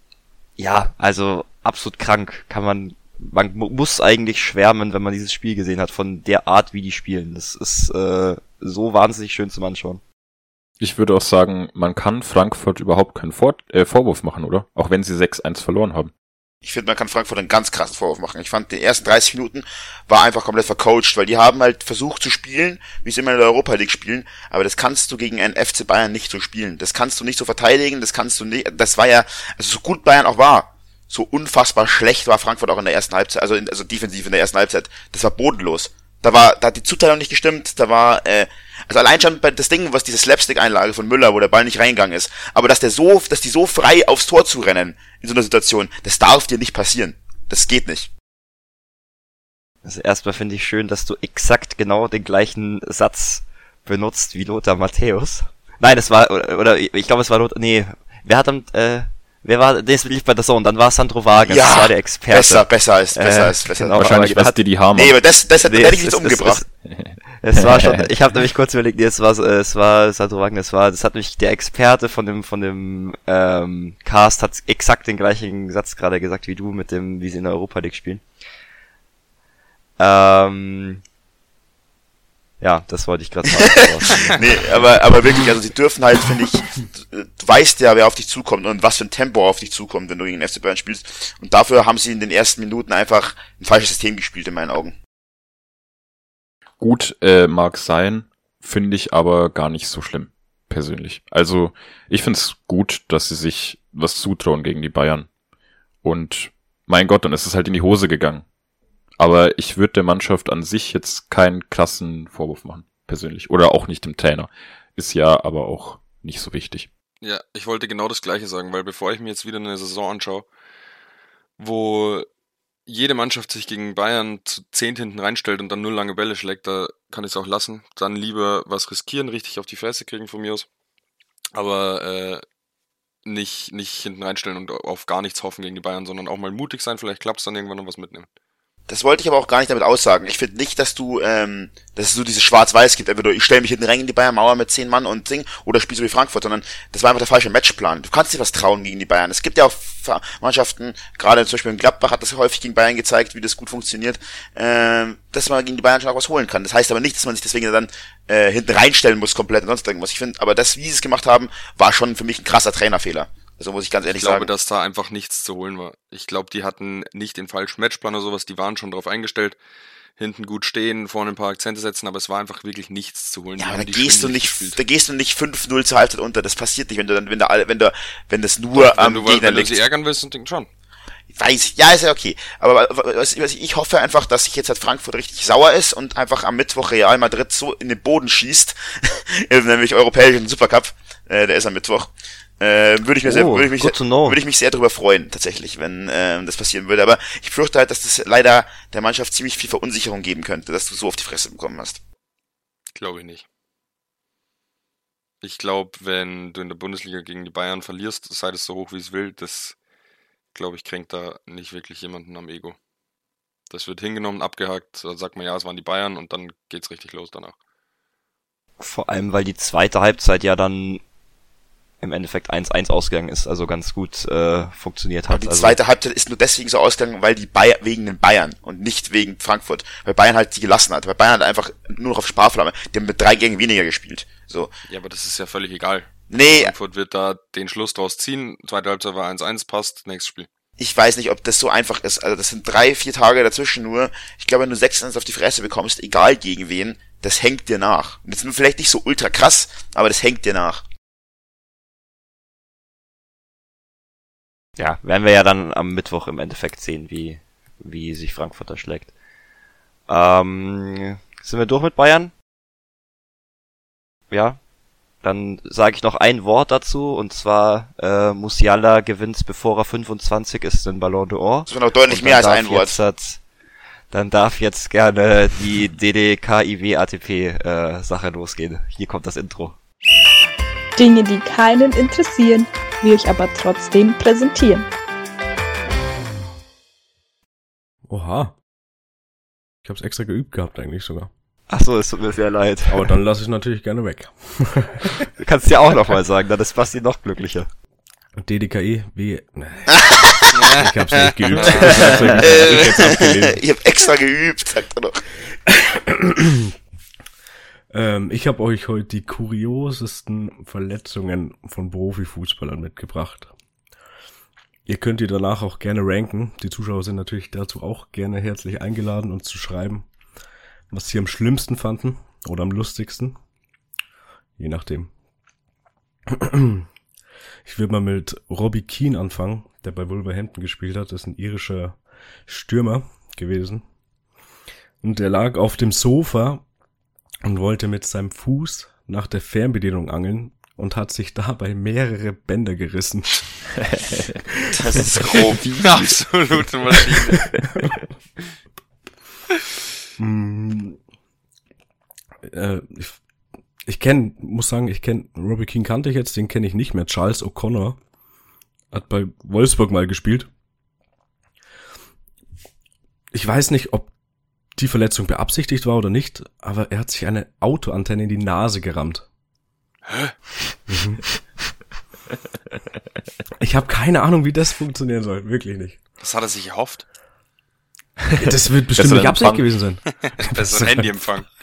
ja, also absolut krank. Kann man, man mu- muss eigentlich schwärmen, wenn man dieses Spiel gesehen hat, von der Art, wie die spielen. Das ist äh, so wahnsinnig schön zum Anschauen. Ich würde auch sagen, man kann Frankfurt überhaupt keinen Vor äh, Vorwurf machen, oder? Auch wenn sie 6-1 verloren haben. Ich finde, man kann Frankfurt einen ganz krassen Vorwurf machen. Ich fand, die ersten 30 Minuten war einfach komplett vercoacht, weil die haben halt versucht zu spielen, wie sie immer in der Europa League spielen, aber das kannst du gegen einen FC Bayern nicht so spielen. Das kannst du nicht so verteidigen, das kannst du nicht, das war ja, also so gut Bayern auch war, so unfassbar schlecht war Frankfurt auch in der ersten Halbzeit, also, in, also defensiv in der ersten Halbzeit. Das war bodenlos. Da war, da hat die Zuteilung nicht gestimmt, da war, äh, also allein schon das Ding, was diese Slapstick-Einlage von Müller, wo der Ball nicht reingegangen ist, aber dass der so, dass die so frei aufs Tor zu rennen in so einer Situation, das darf dir nicht passieren. Das geht nicht. Also erstmal finde ich schön, dass du exakt genau den gleichen Satz benutzt wie Lothar Matthäus. Nein, es war, oder, oder ich glaube, es war Lothar, nee, wer hat am, äh, wer war, das lief bei der Zone, dann war Sandro Wagner, das war der Experte. besser, besser als, besser Äh, als, besser. genau. Wahrscheinlich hat- dir die Haare Nee, aber das, das, das, Nee, hätte ich es- jetzt es- umgebracht. Es, es war schon, ich habe nämlich kurz überlegt, nee, es war, es war Sandro Wagner, es war, das hat nämlich der Experte von dem, von dem, ähm, Cast hat exakt den gleichen Satz gerade gesagt wie du mit dem, wie sie in der Europa League spielen. Ähm, Ja, das wollte ich gerade sagen. nee, aber, aber wirklich, also sie dürfen halt, finde ich, du weißt ja, wer auf dich zukommt und was für ein Tempo auf dich zukommt, wenn du gegen den FC Bayern spielst. Und dafür haben sie in den ersten Minuten einfach ein falsches System gespielt, in meinen Augen. Gut, äh, mag sein, finde ich aber gar nicht so schlimm, persönlich. Also, ich finde es gut, dass sie sich was zutrauen gegen die Bayern. Und mein Gott, dann ist es halt in die Hose gegangen. Aber ich würde der Mannschaft an sich jetzt keinen krassen Vorwurf machen, persönlich. Oder auch nicht dem Trainer. Ist ja aber auch nicht so wichtig. Ja, ich wollte genau das Gleiche sagen, weil bevor ich mir jetzt wieder eine Saison anschaue, wo jede Mannschaft sich gegen Bayern zu zehn hinten reinstellt und dann nur lange Bälle schlägt, da kann ich es auch lassen. Dann lieber was riskieren, richtig auf die Fresse kriegen von mir aus. Aber äh, nicht, nicht hinten reinstellen und auf gar nichts hoffen gegen die Bayern, sondern auch mal mutig sein, vielleicht klappt es dann irgendwann und was mitnehmen. Das wollte ich aber auch gar nicht damit aussagen. Ich finde nicht, dass du, ähm, dass es so dieses Schwarz-Weiß gibt. Entweder ich stelle mich hinten rein in die Bayern-Mauer mit zehn Mann und Ding, oder spiele so wie Frankfurt, sondern das war einfach der falsche Matchplan. Du kannst dir was trauen gegen die Bayern. Es gibt ja auch Mannschaften, gerade zum Beispiel in Gladbach hat das häufig gegen Bayern gezeigt, wie das gut funktioniert, ähm, dass man gegen die Bayern schon auch was holen kann. Das heißt aber nicht, dass man sich deswegen dann äh, hinten reinstellen muss komplett und sonst irgendwas. Ich finde, aber das, wie sie es gemacht haben, war schon für mich ein krasser Trainerfehler. Also muss ich ganz ehrlich ich glaube, sagen. dass da einfach nichts zu holen war. Ich glaube, die hatten nicht den falschen Matchplan oder sowas, die waren schon darauf eingestellt, hinten gut stehen, vorne ein paar Akzente setzen, aber es war einfach wirklich nichts zu holen. Ja, aber da gehst du nicht, da gehst du nicht 5-0 zur Halbzeit unter. Das passiert nicht, wenn du dann, wenn da alle, wenn du, wenn das nur wenn am du, Gegner wenn du liegt. sie ärgern willst, dann schon. Weiß ich, ja, ist ja okay. Aber was, was ich hoffe einfach, dass sich jetzt halt Frankfurt richtig sauer ist und einfach am Mittwoch Real Madrid so in den Boden schießt, nämlich europäischen Supercup, äh, der ist am Mittwoch. Äh, würde ich mir sehr, Oh, würde ich mich sehr, würde ich mich sehr darüber freuen, tatsächlich, wenn ähm, das passieren würde. Aber ich fürchte halt, dass das leider der Mannschaft ziemlich viel Verunsicherung geben könnte, dass du so auf die Fresse bekommen hast. Glaube ich nicht. Ich glaube, wenn du in der Bundesliga gegen die Bayern verlierst, sei das so hoch wie es will, das, glaube ich, kränkt da nicht wirklich jemanden am Ego. Das wird hingenommen, abgehakt, da sagt man, ja, es waren die Bayern und dann geht's richtig los danach. Vor allem, weil die zweite Halbzeit ja dann im Endeffekt 1-1 ausgegangen ist, also ganz gut äh, funktioniert Aber hat. die also, zweite Halbzeit ist nur deswegen so ausgegangen, weil die Bayern wegen den Bayern und nicht wegen Frankfurt. Weil Bayern halt die gelassen hat. Weil Bayern hat einfach nur noch auf Sparflamme. Die haben mit drei Gängen weniger gespielt. So. Ja, aber das ist ja völlig egal. Nee, Frankfurt wird da den Schluss draus ziehen. Zweite Halbzeit war 1-1, passt, nächstes Spiel. ich weiß nicht, ob das so einfach ist. Also das sind drei, vier Tage dazwischen nur. Ich glaube, wenn du 6 auf die Fresse bekommst, egal gegen wen, das hängt dir nach. Und das ist vielleicht nicht so ultra krass, aber das hängt dir nach. Ja, werden wir ja dann am Mittwoch im Endeffekt sehen, wie, wie sich Frankfurt da schlägt. Ähm, sind wir durch mit Bayern? Ja. Dann sage ich noch ein Wort dazu, und zwar äh, Musiala gewinnt, bevor er 25 ist, den Ballon d'Or. Das war noch deutlich mehr als dann ein darf Wort. Jetzt dann darf jetzt gerne die DDKIW-ATP-Sache losgehen. Hier kommt das Intro. Dinge, die keinen interessieren, wir euch aber trotzdem präsentieren. Oha. Ich hab's extra geübt gehabt eigentlich sogar. Ach so, es tut mir sehr leid. Aber dann lasse ich natürlich gerne weg. Du kannst ja auch nochmal sagen, dann ist Basti noch glücklicher. DDKE, W. Nee. Ich hab's nicht geübt. Ich hab's habe extra geübt, sagt er noch. Ähm, ich habe euch heute die kuriosesten Verletzungen von Profifußballern mitgebracht. Ihr könnt ihr danach auch gerne ranken. Die Zuschauer sind natürlich dazu auch gerne herzlich eingeladen, uns zu schreiben, was sie am schlimmsten fanden oder am lustigsten. Je nachdem. Ich will mal mit Robbie Keane anfangen, der bei Wolverhampton gespielt hat. Das ist ein irischer Stürmer gewesen. Und der lag auf dem Sofa und wollte mit seinem Fuß nach der Fernbedienung angeln und hat sich dabei mehrere Bänder gerissen. Das ist grob. Absolute Maschine. Mm, äh, ich ich kenne, muss sagen, ich kenne Robbie King kannte ich jetzt, den kenne ich nicht mehr. Charles O'Connor hat bei Wolfsburg mal gespielt. Ich weiß nicht, ob die Verletzung beabsichtigt war oder nicht, aber er hat sich eine Autoantenne in die Nase gerammt. Mhm. Ich habe keine Ahnung, wie das funktionieren soll, wirklich nicht. Das hat er sich erhofft. Das wird bestimmt nicht Absicht gewesen sein. Besser Handyempfang.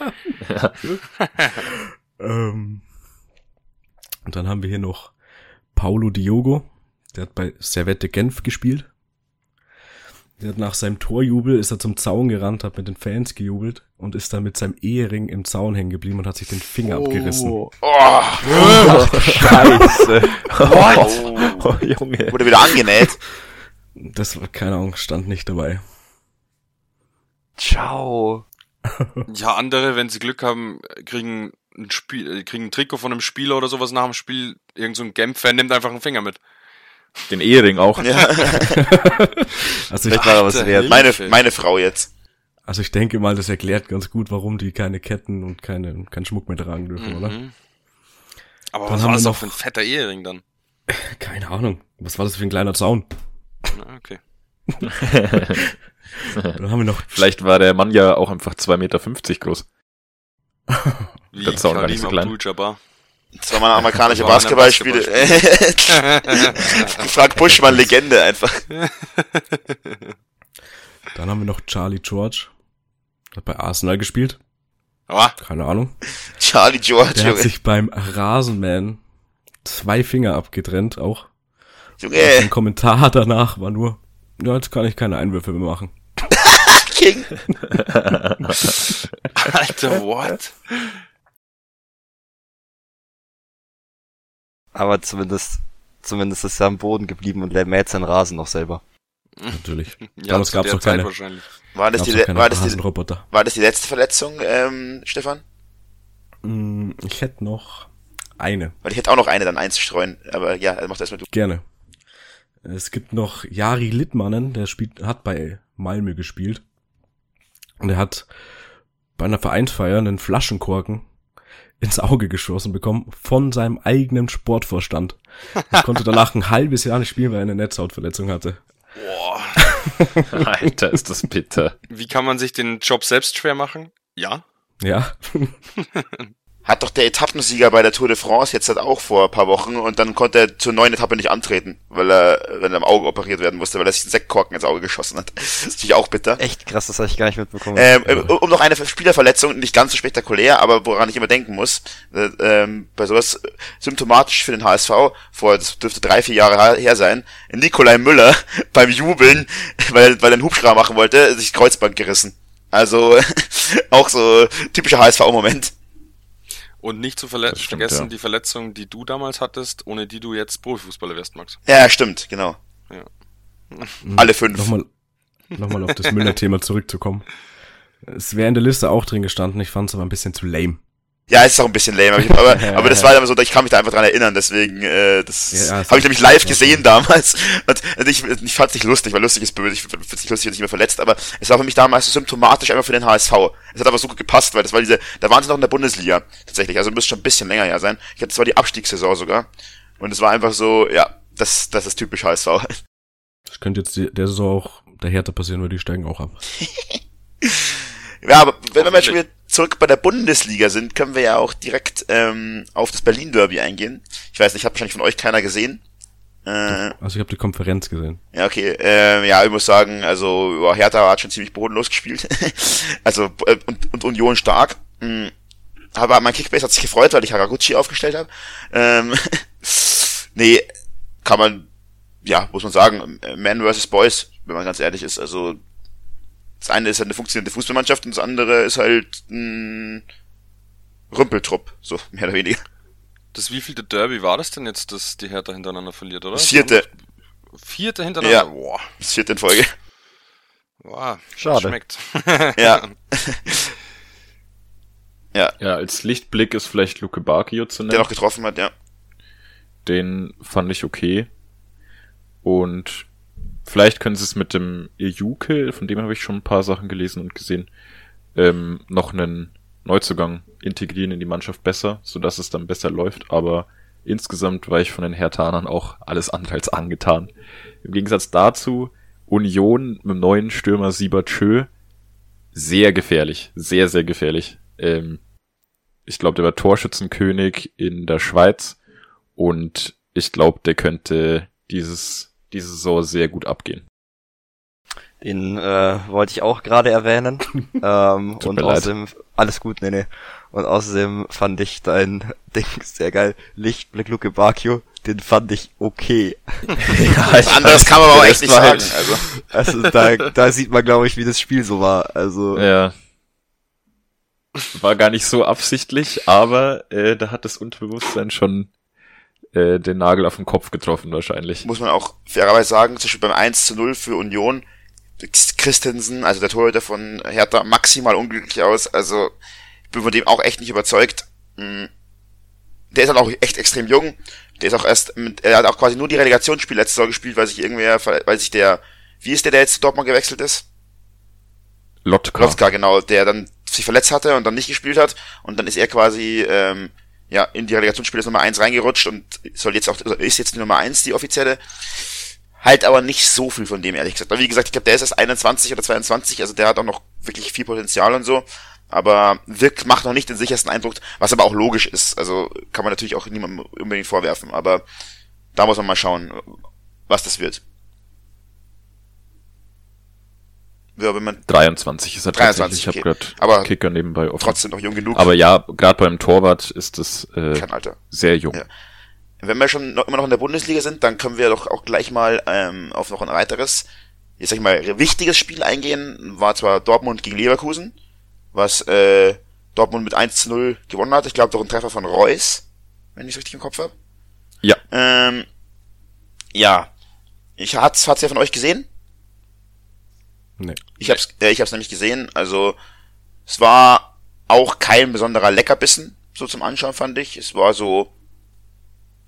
Ähm, und dann haben wir hier noch Paulo Diogo. Der hat bei Servette Genf gespielt. Der hat nach seinem Torjubel ist er zum Zaun gerannt, hat mit den Fans gejubelt und ist dann mit seinem Ehering im Zaun hängen geblieben und hat sich den Finger abgerissen. Oh, Scheiße. What? Oh, Junge. wurde wieder angenäht. Das war, keine Ahnung, stand nicht dabei. Ciao. Ja, andere, wenn sie Glück haben, kriegen ein Spiel, äh, kriegen ein Trikot von einem Spieler oder sowas nach dem Spiel. Irgend so ein Genf-Fan nimmt einfach einen Finger mit. Den Ehering auch. Ja, Also ich, Vielleicht war er was wert. meine, meine Frau jetzt. also ich denke mal, das erklärt ganz gut, warum die keine Ketten und keine, keinen Schmuck mehr tragen dürfen, oder? Mhm. Aber Dann was haben war das noch- für ein fetter Ehering dann? Keine Ahnung. Was war das für ein kleiner Zaun? Na, okay. Dann haben wir noch Vielleicht war der Mann ja auch einfach 2,50 Meter groß. Wie Der Zaun war nicht Karim so klein. Das war mal ein amerikanische War ein Basketballspiel. Frank Buschmann, Legende einfach. Dann haben wir noch Charlie George. Hat bei Arsenal gespielt. Aber Keine Ahnung. Charlie George, Der hat sich beim Rasenman zwei Finger abgetrennt auch. Junge, Ein Kommentar danach war nur, ja, jetzt kann ich keine Einwürfe mehr machen. King. Alter, what? Aber zumindest, zumindest ist er am Boden geblieben und mäht seinen Rasen noch selber. Natürlich. Ja, Damals gab's der noch Zeit keine. wahrscheinlich. War das, Gab's die, noch le- keine war, das die, war das die letzte Verletzung, ähm, Stefan? Hm, Ich hätte noch eine. Weil ich hätte auch noch eine dann einzustreuen. Aber ja, also mach das mal du. Gerne. Es gibt noch Jari Littmannen, der spielt, hat bei Malmö gespielt. Und er hat bei einer Vereinsfeier einen Flaschenkorken ins Auge geschossen bekommen von seinem eigenen Sportvorstand. Er konnte danach ein halbes Jahr nicht spielen, weil er eine Netzhautverletzung hatte. Boah. Alter, ist das bitter. Wie kann man sich den Job selbst schwer machen? Ja. Ja, Hat doch der Etappensieger bei der Tour de France jetzt halt auch vor ein paar Wochen und dann konnte er zur neuen Etappe nicht antreten, weil er, wenn er am Auge operiert werden musste, weil er sich einen Sektkorken ins Auge geschossen hat. Das ist natürlich auch bitter. Echt krass, das habe ich gar nicht mitbekommen. Ähm, äh, um noch eine Spielerverletzung, nicht ganz so spektakulär, aber woran ich immer denken muss, äh, ähm, bei sowas äh, symptomatisch für den HSV, vor, das dürfte drei, vier Jahre her- sein, Nikolai Müller beim Jubeln, weil, weil er einen Hubschrauber machen wollte, sich Kreuzband gerissen. Also auch so typischer HSV-Moment. Und nicht zu stimmt, vergessen ja. die Verletzung, die du damals hattest, ohne die du jetzt Profifußballer wärst, Max. Ja, stimmt, genau. Alle fünf. nochmal, nochmal auf das Müller-Thema zurückzukommen. Es wäre in der Liste auch drin gestanden, ich fand es aber ein bisschen zu lame. Ja, es ist auch ein bisschen lame, aber, ich, aber, aber das war immer so, ich kann mich da einfach dran erinnern, deswegen, äh, das Ja, ja, habe ich nämlich live ja, gesehen damals. Und, und ich, ich fand es nicht lustig, weil lustig ist böse, ich finde es nicht lustig, dass ich mich verletzt, aber es war für mich damals so symptomatisch einfach für den HSV. Es hat aber so gut gepasst, weil das war diese, da waren sie noch in der Bundesliga, tatsächlich, also müsste schon ein bisschen länger her sein. Ich glaube, das war die Abstiegssaison sogar. Und es war einfach so, ja, das, das ist typisch HSV. Das könnte jetzt die, der Saison auch der Hertha passieren, weil die steigen auch ab. Ja, aber wenn wir jetzt schon wieder zurück bei der Bundesliga sind, können wir ja auch direkt ähm, auf das Berlin-Derby eingehen. Ich weiß nicht, hat wahrscheinlich von euch keiner gesehen. Äh, Also ich habe die Konferenz gesehen. ja, okay. Ähm, ja, ich muss sagen, also ja, Hertha hat schon ziemlich bodenlos gespielt. also äh, und, und Union stark. Mhm. Aber mein Kickbase hat sich gefreut, weil ich Haraguchi aufgestellt habe. Ähm, nee, kann man, ja, muss man sagen, Man versus Boys, wenn man ganz ehrlich ist. Also das eine ist halt eine funktionierende Fußballmannschaft und das andere ist halt ein Rümpeltrupp, so mehr oder weniger. Das wievielte Derby war das denn jetzt, dass die Hertha hintereinander verliert, oder? Das vierte, Vierte hintereinander? Ja. Boah. das vierte in Folge. Boah. Schade. Schmeckt. Ja. Ja, als Lichtblick ist vielleicht Luke Bakio zu Der nennen. noch getroffen hat, ja. Den fand ich okay. Und vielleicht können sie es mit dem Ejuke, von dem habe ich schon ein paar Sachen gelesen und gesehen, ähm, noch einen Neuzugang integrieren in die Mannschaft besser, sodass es dann besser läuft. Aber insgesamt war ich von den Herthanern auch alles andere als angetan. Im Gegensatz dazu, Union mit dem neuen Stürmer Siebert Schö, sehr gefährlich, sehr, sehr gefährlich. Ähm, ich glaube, der war Torschützenkönig in der Schweiz und ich glaube, der könnte dieses, diese Saison sehr gut abgehen. Den äh, wollte ich auch gerade erwähnen. ähm, Tut und mir leid. außerdem, alles gut, nee, nee. Und außerdem fand ich dein Ding sehr geil. Lichtblick Luke Bakio, den fand ich okay. Was anderes kann man aber echt nicht sagen. Also, Also da, da sieht man, glaube ich, wie das Spiel so war. Also Ja. War gar nicht so absichtlich, aber äh, da hat das Unterbewusstsein schon äh, den Nagel auf den Kopf getroffen wahrscheinlich. muss man auch fairerweise sagen, zum Beispiel beim 1 zu 0 für Union, Christensen, also der Torhüter von Hertha, maximal unglücklich aus. Also, ich bin von dem auch echt nicht überzeugt. Mm. Der ist halt auch echt extrem jung. Der ist auch erst, mit, er hat auch quasi nur die Relegationsspiel letztes Jahr gespielt, weil sich irgendwer, weil sich der, wie ist der, der jetzt zu Dortmund gewechselt ist? Lotka. Klotzka, genau, der dann sich verletzt hatte und dann nicht gespielt hat und dann ist er quasi ähm, ja in die Relegationsspiele Nummer eins reingerutscht und soll jetzt auch ist jetzt die Nummer eins die offizielle. Halt aber nicht so viel von dem ehrlich gesagt. Aber wie gesagt, ich glaube, der ist erst 21 oder 22, also der hat auch noch wirklich viel Potenzial und so, aber wirkt macht noch nicht den sichersten Eindruck, was aber auch logisch ist. Also kann man natürlich auch niemandem unbedingt vorwerfen, aber da muss man mal schauen, was das wird. Man 23 ist er 23, tatsächlich. Ich habe gerade Aber Kicker nebenbei offen. trotzdem noch jung genug. Aber ja, gerade beim Torwart ist es äh, kein Alter. sehr jung. Ja. Wenn wir schon noch, immer noch in der Bundesliga sind, dann können wir doch auch gleich mal ähm, auf noch ein weiteres, jetzt sag ich mal, wichtiges Spiel eingehen. War zwar Dortmund gegen Leverkusen, was äh, Dortmund mit 1 zu 0 gewonnen hat. Ich glaube, doch ein Treffer von Reus, wenn ich es richtig im Kopf habe. Ja. Ähm, ja. Ich hat's, hat's ja von euch gesehen? Nee. Ich hab's, äh, ich hab's nämlich gesehen. Also es war auch kein besonderer Leckerbissen so zum Anschauen fand ich. Es war so,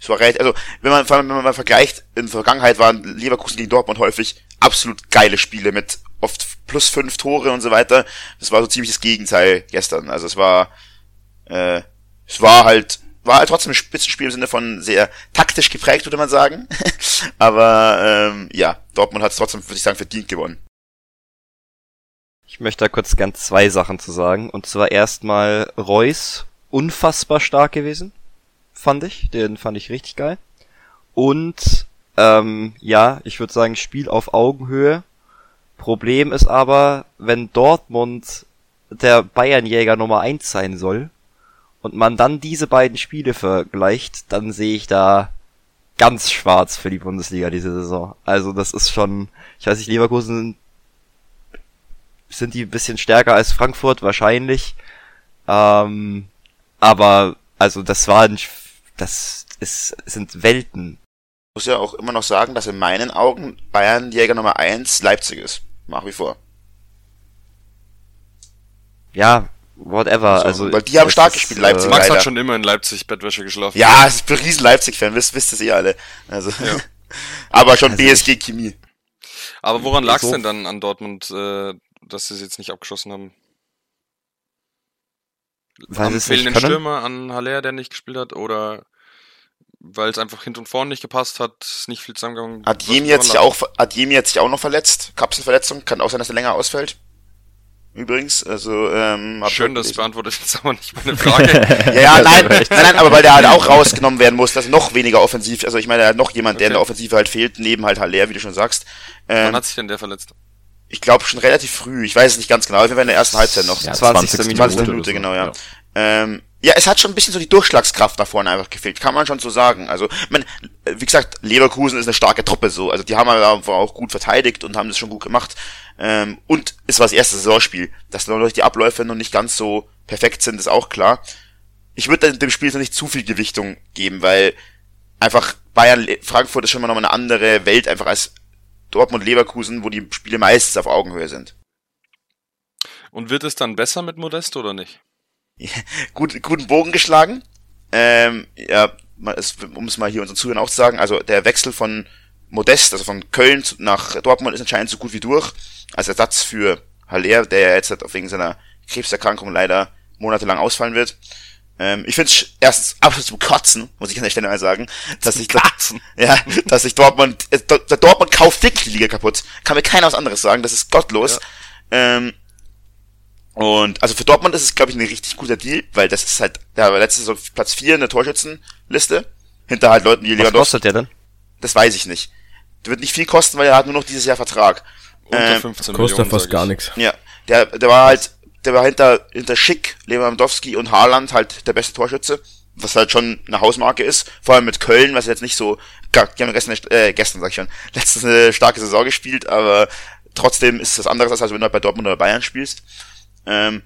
es war recht, also wenn man wenn man mal vergleicht, in der Vergangenheit waren Leverkusen gegen Dortmund häufig absolut geile Spiele mit oft plus fünf Tore und so weiter. Das war so ziemlich das Gegenteil gestern. Also es war, äh, es war halt war halt trotzdem ein Spitzenspiel im Sinne von sehr taktisch geprägt, würde man sagen. Aber ähm, ja, Dortmund hat es trotzdem, würde ich sagen, verdient gewonnen. Ich möchte da kurz gern zwei Sachen zu sagen. Und zwar erstmal Reus, unfassbar stark gewesen, fand ich. Den fand ich richtig geil. Und ähm, ja, ich würde sagen, Spiel auf Augenhöhe. Problem ist aber, wenn Dortmund der Bayernjäger Nummer eins sein soll und man dann diese beiden Spiele vergleicht, dann sehe ich da ganz schwarz für die Bundesliga diese Saison. Also das ist schon, ich weiß nicht, Leverkusen sind die ein bisschen stärker als Frankfurt wahrscheinlich. Ähm, aber also das waren das ist sind Welten. muss ja auch immer noch sagen, dass in meinen Augen Bayern Jäger Nummer eins Leipzig ist. Nach wie vor. Ja, whatever. So, also weil die haben stark ist, gespielt, Leipzig. Äh, Max leider. hat schon immer in Leipzig Bettwäsche geschlafen. Ja, ich bin ein riesen Leipzig-Fan, wisst, wisst ihr eh alle. Also, Ja. aber schon Also BSG Chemie. Aber woran lag es So- denn dann an Dortmund, äh, dass sie es jetzt nicht abgeschossen haben? weil am fehlenden. Stürmer, an Haller, der nicht gespielt hat, oder weil es einfach hinten und vorne nicht gepasst hat, ist nicht viel zusammengegangen. Adjemi Was- hat sich auch, hat sich auch noch verletzt. Kapselverletzung. Kann auch sein, dass er länger ausfällt. Übrigens, also, ähm, Schön, ich das gelesen. beantwortet jetzt aber nicht meine Frage. Ja, ja, nein, nein, nein, aber weil der halt auch rausgenommen werden muss, dass noch weniger offensiv, also ich meine, da hat noch jemand, der in Okay. der Offensive halt fehlt, neben halt Haller, wie du schon sagst. Wann Ähm, hat sich denn der verletzt? Ich glaube schon relativ früh, ich weiß es nicht ganz genau, wir werden in der ersten Halbzeit noch. Ja, 20. 20. Minute. Minute, Minute, oder so. genau, ja. Ähm, ja, es hat schon ein bisschen so die Durchschlagskraft nach vorne einfach gefehlt, kann man schon so sagen. Also, man, wie gesagt, Leverkusen ist eine starke Truppe so. Also die haben aber einfach auch gut verteidigt und haben das schon gut gemacht. Ähm, und es war das erste Saisonspiel. Dass natürlich die Abläufe noch nicht ganz so perfekt sind, ist auch klar. Ich würde dem Spiel jetzt noch nicht zu viel Gewichtung geben, weil einfach Bayern, Frankfurt ist schon mal noch mal eine andere Welt einfach als Dortmund, Leverkusen, wo die Spiele meistens auf Augenhöhe sind. Und wird es dann besser mit Modest oder nicht? gut, guten Bogen geschlagen. Ähm, ja, um es mal hier unseren Zuhörern auch zu sagen, also der Wechsel von Modest, also von Köln nach Dortmund ist anscheinend so gut wie durch, als Ersatz für Haller, der ja jetzt halt wegen seiner Krebserkrankung leider monatelang ausfallen wird. Ähm, ich finde es erstens absolut zum Kotzen, muss ich an der Stelle mal sagen, dass sich ja, dass sich Dortmund, äh, Dortmund kauft wirklich die Liga kaputt. Kann mir keiner was anderes sagen, das ist gottlos. Ähm, und also für Dortmund ist es, glaube ich, ein richtig guter Deal, weil das ist halt, der war letztes Jahr auf Platz 4 in der Torschützenliste. Hinter halt Leuten wie Was Lewandowski. kostet der denn? Das weiß ich nicht. Der wird nicht viel kosten, weil er hat nur noch dieses Jahr Vertrag. Unter Ähm, 15 Kostet Millionen. fast gar ich. nichts. Ja, der, der war halt, der war hinter, hinter Schick, Lewandowski und Haaland halt der beste Torschütze, was halt schon eine Hausmarke ist, vor allem mit Köln, was jetzt nicht so, die haben gestern, äh, gestern sag ich schon, letztens eine starke Saison gespielt, aber trotzdem ist es was anderes, als wenn du halt bei Dortmund oder Bayern spielst. Ähm,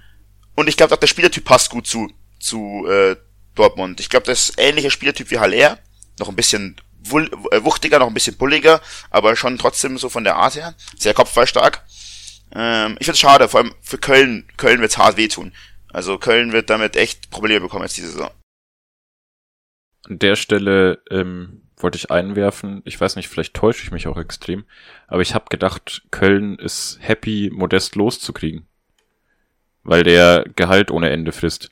und ich glaube auch der Spielertyp passt gut zu, zu äh, Dortmund. Ich glaube, das ist ähnlicher Spielertyp wie Haller, noch ein bisschen äh, wuchtiger, noch ein bisschen bulliger, aber schon trotzdem so von der Art her, sehr kopfballstark. Ähm, ich finde es schade, vor allem für Köln. Köln wird's hart wehtun. Also Köln wird damit echt Probleme bekommen jetzt diese Saison. An der Stelle ähm, wollte ich einwerfen, ich weiß nicht, vielleicht täusche ich mich auch extrem, aber ich habe gedacht, Köln ist happy, Modest loszukriegen. Weil der Gehalt ohne Ende frisst.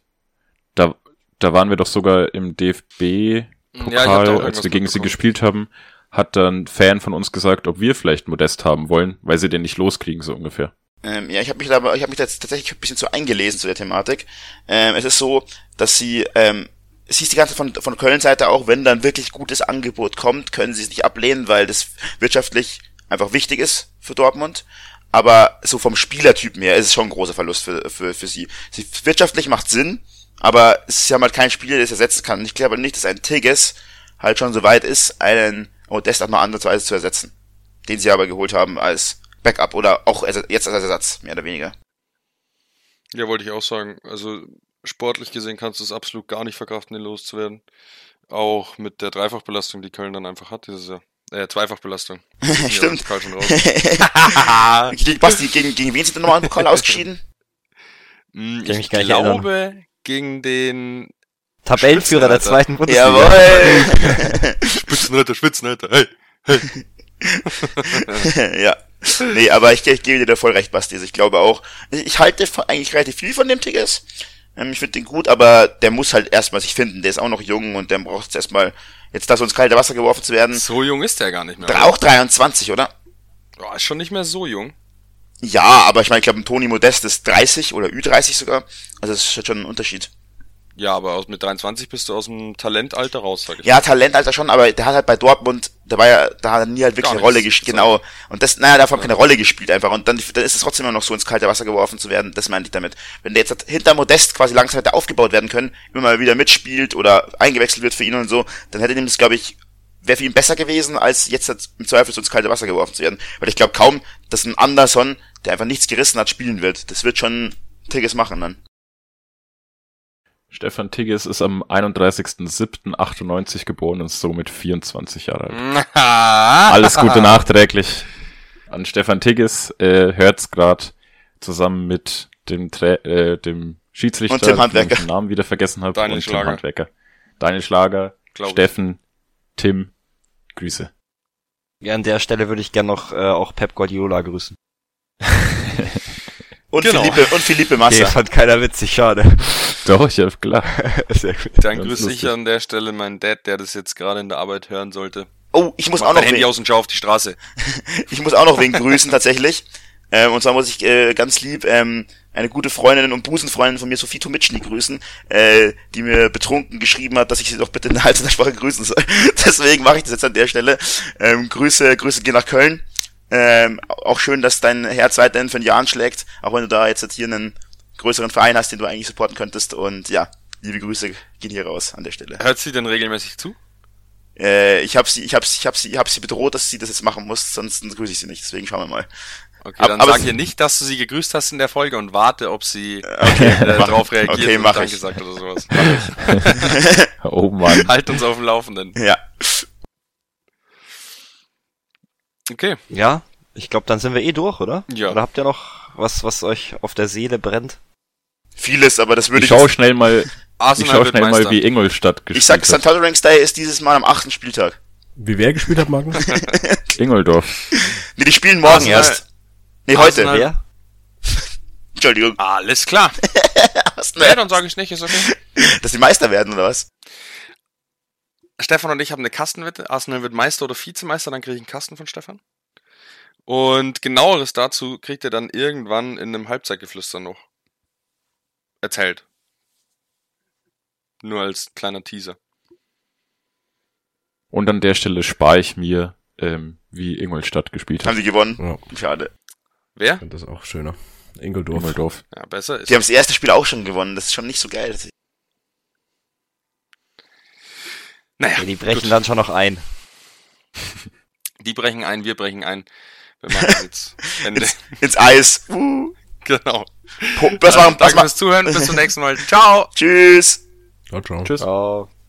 Da, da waren wir doch sogar im DFB Ja, als wir gegen sie gespielt haben, hat dann Fan von uns gesagt, ob wir vielleicht Modest haben wollen, weil sie den nicht loskriegen, so ungefähr. Ähm, ja, ich habe mich da, ich habe mich da jetzt tatsächlich ein bisschen zu eingelesen zu der Thematik. Ähm, es ist so, dass sie, ähm, es hieß die ganze von von Köln Seite auch, wenn dann wirklich gutes Angebot kommt, können sie es nicht ablehnen, weil das wirtschaftlich einfach wichtig ist für Dortmund. Aber so vom Spielertypen her ist es schon ein großer Verlust für, für, für sie. sie. Wirtschaftlich macht Sinn, aber sie haben halt keinen Spieler, der es ersetzen kann. Ich glaube nicht, dass ein Tigges halt schon so weit ist, einen Modest auch mal andersweise zu ersetzen. Den sie aber geholt haben als Backup oder auch jetzt als Ersatz, mehr oder weniger. Ja, wollte ich auch sagen. Also sportlich gesehen kannst du es absolut gar nicht verkraften, den loszuwerden. Auch mit der Dreifachbelastung, die Köln dann einfach hat dieses Jahr. Äh, Zweifachbelastung. Stimmt. Ja, Karl schon raus. gegen, Basti, gegen, gegen wen sind denn nochmal im Pokal ausgeschieden? Hm, ich nicht glaube, gegen den Tabellenführer der zweiten Bundesliga. Jawohl! Spitzenreiter, Spitzenreiter, hey! ja. Nee, aber ich, ich gebe dir da voll recht, Basti. Also Ich glaube auch, ich, ich halte von- eigentlich relativ viel von dem Tigges. Ähm, ich finde den gut, aber der muss halt erstmal sich finden. Der ist auch noch jung und der braucht jetzt erstmal, jetzt da so ins kalte Wasser geworfen zu werden. So jung ist der gar nicht mehr. Auch 23, oder? Oh, ist schon nicht mehr so jung. Ja, aber ich meine, ich glaube, ein Toni Modest ist 30 oder Ü30 sogar. Also das ist schon ein Unterschied. Ja, aber aus, mit 23 bist du aus dem Talentalter raus, sag ich. Ja, Talentalter schon, aber der hat halt bei Dortmund, der war ja, da hat er nie halt wirklich eine Rolle gespielt, genau. Und das, naja, davon keine Rolle gespielt einfach. Und dann, dann ist es trotzdem immer noch so ins kalte Wasser geworfen zu werden, das meinte ich damit. Wenn der jetzt halt hinter Modest quasi langsam hätte aufgebaut werden können, immer mal wieder mitspielt oder eingewechselt wird für ihn und so, dann hätte ihm das, glaube ich, wäre für ihn besser gewesen, als jetzt halt im Zweifel so ins kalte Wasser geworfen zu werden. Weil ich glaube kaum, dass ein Anderson, der einfach nichts gerissen hat, spielen wird. Das wird schon Tigges machen dann. Stefan Tigges ist am 31.07.98 geboren und ist somit 24 Jahre alt. Alles Gute nachträglich an Stefan Tigges. Äh, hört's grad zusammen mit dem, Tra äh, dem Schiedsrichter, Und Tim Handwerker. den ich den Namen wieder vergessen habe, Daniel und Tim Schlager. Handwerker. Daniel Schlager, Glaub ich. Steffen, Tim, Grüße. Ja, an der Stelle würde ich gern noch äh, auch Pep Guardiola grüßen. Und Genau. Philippe, und Philippe Massa. fand keiner witzig, schade. Doch, ich hab klar. Sehr gut. Dann Ganz grüße ich lustig. an der Stelle meinen Dad, der das jetzt gerade in der Arbeit hören sollte. Oh, ich muss Mach auch noch Handy aus und schau auf die Straße. Ich muss auch noch wen grüßen tatsächlich. Ähm, und zwar muss ich äh, ganz lieb ähm, eine gute Freundin und Busenfreundin von mir, Sophie Tomitschny, grüßen, äh, die mir betrunken geschrieben hat, dass ich sie doch bitte in der Sprache grüßen soll. Deswegen mache ich das jetzt an der Stelle. Ähm, Grüße, Grüße gehen nach Köln. Ähm, auch schön, dass dein Herz weiterhin für ein Jahr anschlägt, auch wenn du da jetzt hier einen größeren Verein hast, den du eigentlich supporten könntest. Und ja, liebe Grüße gehen hier raus an der Stelle. Hört sie denn regelmäßig zu? Äh, ich habe sie, ich habe ich habe sie, ich habe sie bedroht, dass sie das jetzt machen muss, sonst grüße ich sie nicht. Deswegen schauen wir mal. Okay, dann aber sag ihr nicht, dass du sie gegrüßt hast in der Folge und warte, ob sie Okay, äh, mach- drauf reagiert okay, und mach Danke ich. sagt oder sowas. Oh Mann. halt uns auf dem Laufenden. Ja. Okay. Ja, ich glaube, dann sind wir eh durch, oder? Ja. Oder habt ihr noch was, was euch auf der Seele brennt? Vieles, aber das würde Ich ich. schau schnell mal, ich Arsenal schau wird schnell Meister. mal, wie Ingolstadt gespielt ich sag, hat. St. Tolerance Day ist dieses Mal am achten Spieltag. Wie wer gespielt hat, Magnus? Ingoldorf. Nee, die spielen morgen Arsenal- erst. Nee, heute. Arsenal- Wer? Entschuldigung. Alles klar. Nee, ne? dann sage ich nicht, ist okay. Dass die Meister werden, oder was? Stefan und ich haben eine Kastenwette. Arsenal wird Meister oder Vizemeister, dann kriege ich einen Kasten von Stefan. Und genaueres dazu kriegt er dann irgendwann in einem Halbzeitgeflüster noch erzählt. Nur als kleiner Teaser. Und an der Stelle spare ich mir, ähm, wie Ingolstadt gespielt Haben hat. sie gewonnen? Ja. Schade. Wer? Ich das auch schöner. Ingeldorf. Düsseldorf. Ja, besser ist. Die haben das erste Spiel auch schon gewonnen. Das ist schon nicht so geil. Naja, Ja, die brechen gut. dann schon noch ein. Die brechen ein, wir brechen ein. Wir machen jetzt Ende. Ins, ins Eis. Uh. genau. Po- Das war, das Danke war, fürs Zuhören. Bis zum nächsten Mal. Ciao. tschüss. Ciao, ciao. Tschüss. Ciao.